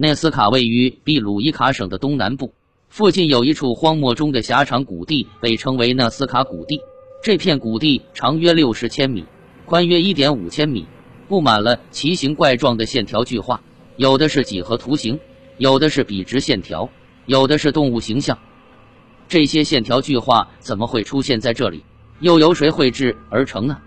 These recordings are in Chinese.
内斯卡位于秘鲁伊卡省的东南部，附近有一处荒漠中的狭长谷地，被称为纳斯卡谷地。这片谷地长约六十千米，宽约一点五千米，布满了奇形怪状的线条巨画，有的是几何图形，有的是笔直线条，有的是动物形象。这些线条巨画怎么会出现在这里？又由谁绘制而成呢？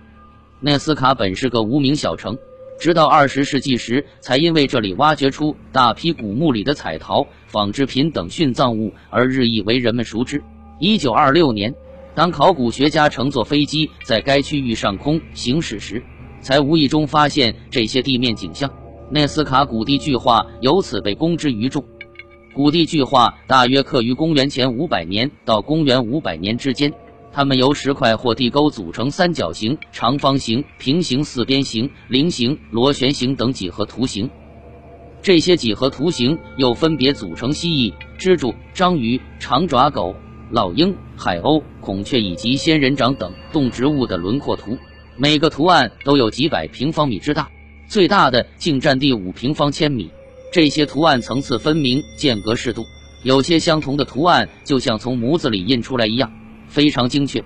纳斯卡本是个无名小城。直到二十世纪时，才因为这里挖掘出大批古墓里的彩陶、纺织品等殉葬物而日益为人们熟知。一九二六年，当考古学家乘坐飞机在该区域上空行驶时，才无意中发现这些地面景象。内斯卡古地巨画由此被公之于众。古地巨画大约刻于公元前五百年到公元五百年之间。它们由石块或地沟组成三角形、长方形、平行四边形、菱形、螺旋形等几何图形。这些几何图形又分别组成蜥蜴、蜘蛛、章鱼、长爪狗、老鹰、海鸥、孔雀以及仙人掌等动植物的轮廓图。每个图案都有几百平方米之大，最大的竟占地五平方千米。这些图案层次分明，间隔适度，有些相同的图案就像从模子里印出来一样。非常精确，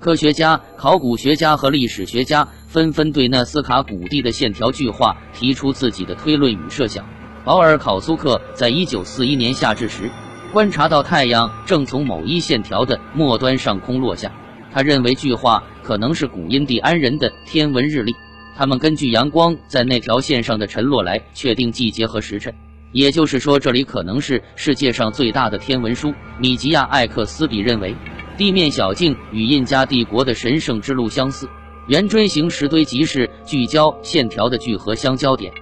科学家、考古学家和历史学家纷纷对纳斯卡谷地的线条巨画提出自己的推论与设想。保尔考苏克在一九四一年夏至时，观察到太阳正从某一线条的末端上空落下，他认为巨画可能是古印第安人的天文日历，他们根据阳光在那条线上的沉落来确定季节和时辰。也就是说，这里可能是世界上最大的天文书。米吉亚·艾克斯比认为。地面小径与印加帝国的神圣之路相似，圆锥形石堆即是聚焦线条的聚合相交点。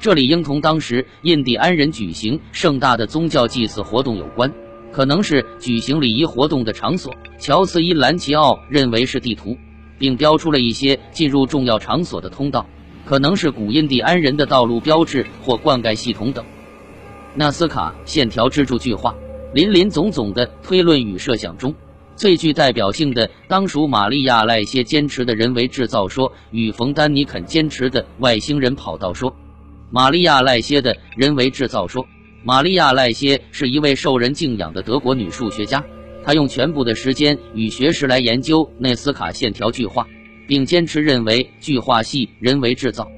这里应同当时印第安人举行盛大的宗教祭祀活动有关，可能是举行礼仪活动的场所。乔斯伊兰奇奥认为是地图，并标出了一些进入重要场所的通道，可能是古印第安人的道路标志或灌溉系统等。纳斯卡线条支柱巨画，林林总总的推论与设想中。最具代表性的当属玛利亚·赖歇坚持的人为制造说与冯·丹尼肯坚持的外星人跑道说。玛利亚·赖歇的人为制造说。玛利亚·赖歇是一位受人敬仰的德国女数学家，她用全部的时间与学识来研究内斯卡线条巨画，并坚持认为巨画系人为制造。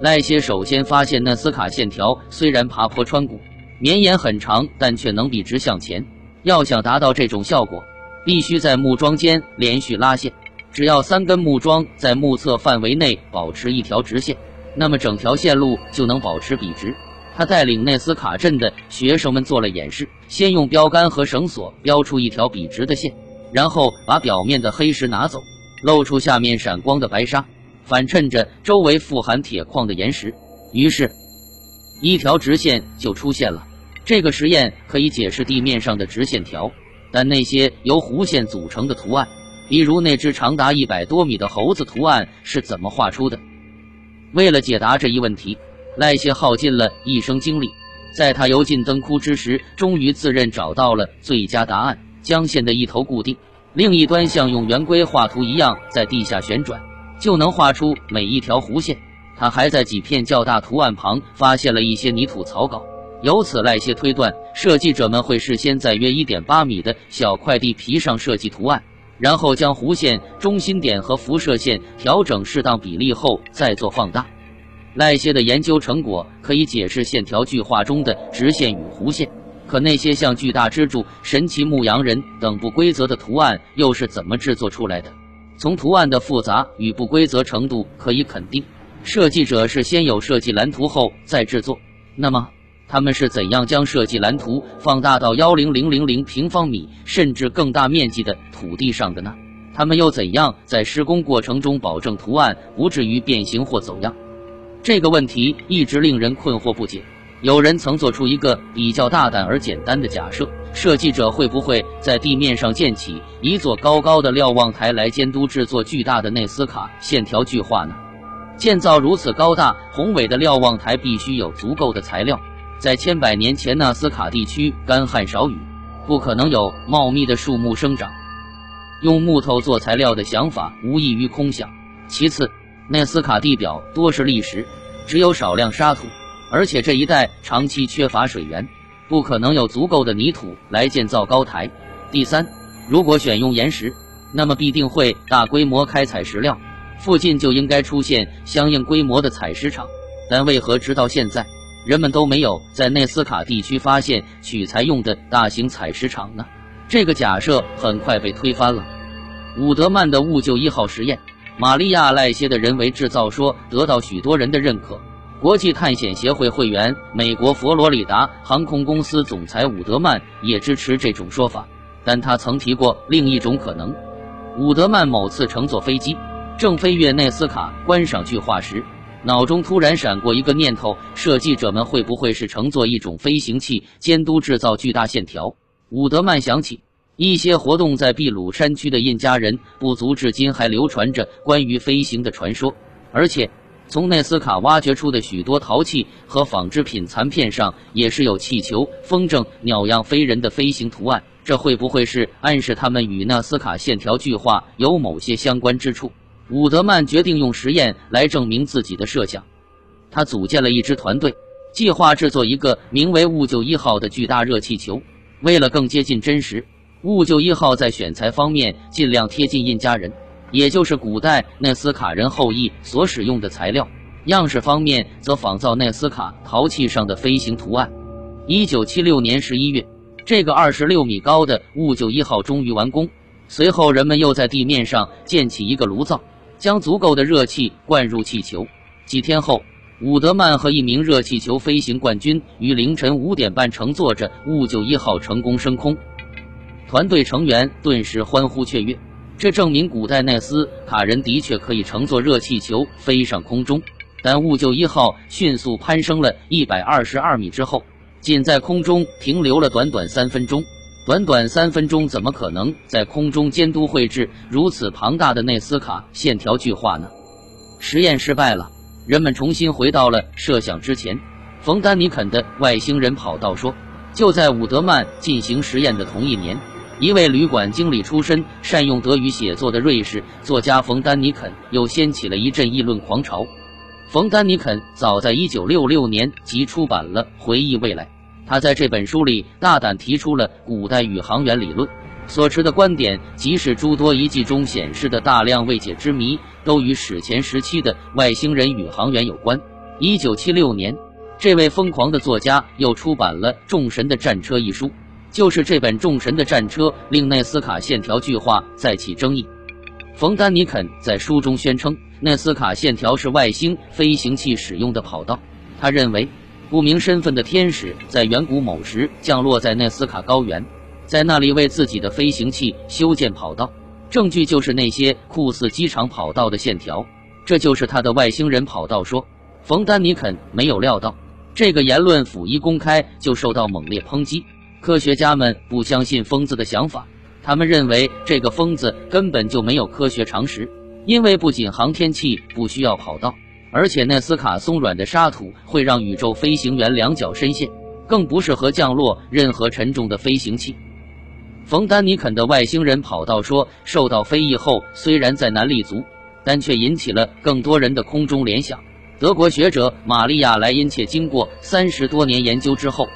赖歇首先发现内斯卡线条虽然爬坡穿谷，绵延很长，但却能笔直向前。要想达到这种效果，必须在木桩间连续拉线，只要三根木桩在目测范围内保持一条直线，那么整条线路就能保持笔直。他带领内斯卡镇的学生们做了演示，先用标杆和绳索标出一条笔直的线，然后把表面的黑石拿走，露出下面闪光的白沙，反衬着周围富含铁矿的岩石，于是，一条直线就出现了。这个实验可以解释地面上的直线条。但那些由弧线组成的图案，比如那只长达一百多米的猴子图案是怎么画出的？为了解答这一问题，赖谢耗尽了一生精力。在他油尽灯枯之时，终于自认找到了最佳答案：将线的一头固定，另一端像用圆规画图一样在地下旋转，就能画出每一条弧线。他还在几片较大图案旁发现了一些泥土草稿。由此，赖歇推断，设计者们会事先在约一点八米的小块地皮上设计图案，然后将弧线中心点和辐射线调整适当比例后再做放大。赖歇的研究成果可以解释线条巨画中的直线与弧线，可那些像巨大蜘蛛、神奇牧羊人等不规则的图案又是怎么制作出来的？从图案的复杂与不规则程度可以肯定，设计者是先有设计蓝图后再制作。那么？他们是怎样将设计蓝图放大到幺零零零零平方米甚至更大面积的土地上的呢？他们又怎样在施工过程中保证图案不至于变形或走样？这个问题一直令人困惑不解。有人曾做出一个比较大胆而简单的假设：设计者会不会在地面上建起一座高高的瞭望台来监督制作巨大的内斯卡线条巨画呢？建造如此高大宏伟的瞭望台，必须有足够的材料。在千百年前，纳斯卡地区干旱少雨，不可能有茂密的树木生长。用木头做材料的想法无异于空想。其次，纳斯卡地表多是砾石，只有少量沙土。而且这一带长期缺乏水源，不可能有足够的泥土来建造高台。第三，如果选用岩石，那么必定会大规模开采石料，附近就应该出现相应规模的采石场。但为何直到现在，人们都没有在内斯卡地区发现取材用的大型采石场呢？这个假设很快被推翻了。伍德曼的兀鹫一号实验，玛利亚赖歇的人为制造说得到许多人的认可。国际探险协会会员、美国佛罗里达航空公司总裁伍德曼也支持这种说法，但他曾提过另一种可能。伍德曼某次乘坐飞机，正飞越内斯卡观赏巨化时，脑中突然闪过一个念头：设计者们会不会是乘坐一种飞行器监督制造巨大线条？伍德曼想起一些活动在秘鲁山区的印加人部族，至今还流传着关于飞行的传说，而且从内斯卡挖掘出的许多陶器和纺织品残片上，也是有气球、风筝、鸟样飞人的飞行图案。这会不会是暗示他们与纳斯卡线条巨化有某些相关之处？伍德曼决定用实验来证明自己的设想。他组建了一支团队，计划制作一个名为“雾鹫一号”的巨大热气球。为了更接近真实，雾鹫一号在选材方面尽量贴近印加人，也就是古代纳斯卡人后裔所使用的材料。样式方面则仿造纳斯卡陶器上的飞行图案。一九七六年十一月。这个二十六米高的雾鹫一号终于完工。随后，人们又在地面上建起一个炉灶，将足够的热气灌入气球。几天后，伍德曼和一名热气球飞行冠军于凌晨五点半乘坐着兀鹫一号成功升空。团队成员顿时欢呼雀跃，这证明古代奈斯卡人的确可以乘坐热气球飞上空中。但兀鹫一号迅速攀升了一百二十二米之后。仅在空中停留了短短三分钟，短短三分钟怎么可能在空中监督绘制如此庞大的内斯卡线条巨画呢？实验失败了，人们重新回到了设想之前。冯丹尼肯的外星人跑道说，就在伍德曼进行实验的同一年，一位旅馆经理出身、善用德语写作的瑞士作家冯丹尼肯又掀起了一阵议论狂潮。冯丹尼肯早在1966年即出版了《回忆未来》，他在这本书里大胆提出了古代宇航员理论，所持的观点即是诸多遗迹中显示的大量未解之谜都与史前时期的外星人宇航员有关。1976年，这位疯狂的作家又出版了《众神的战车》一书，就是这本《众神的战车》令内斯卡线条巨化再起争议。冯丹尼肯在书中宣称。内斯卡线条是外星飞行器使用的跑道。他认为，不明身份的天使在远古某时降落在纳斯卡高原，在那里为自己的飞行器修建跑道。证据就是那些酷似机场跑道的线条。这就是他的外星人跑道说。冯丹尼肯没有料到，这个言论甫一公开就受到猛烈抨击。科学家们不相信疯子的想法，他们认为这个疯子根本就没有科学常识。因为不仅航天器不需要跑道，而且纳斯卡松软的沙土会让宇宙飞行员两脚深陷，更不适合降落任何沉重的飞行器。冯丹尼肯的外星人跑道说受到非议后，虽然再难立足，但却引起了更多人的空中联想。德国学者玛利亚莱因切经过三十多年研究之后，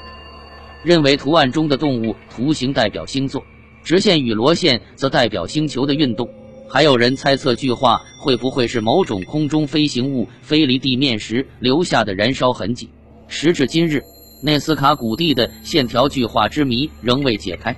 认为图案中的动物图形代表星座，直线与螺线则代表星球的运动。还有人猜测，巨化会不会是某种空中飞行物飞离地面时留下的燃烧痕迹？时至今日，内斯卡谷地的线条巨化之谜仍未解开。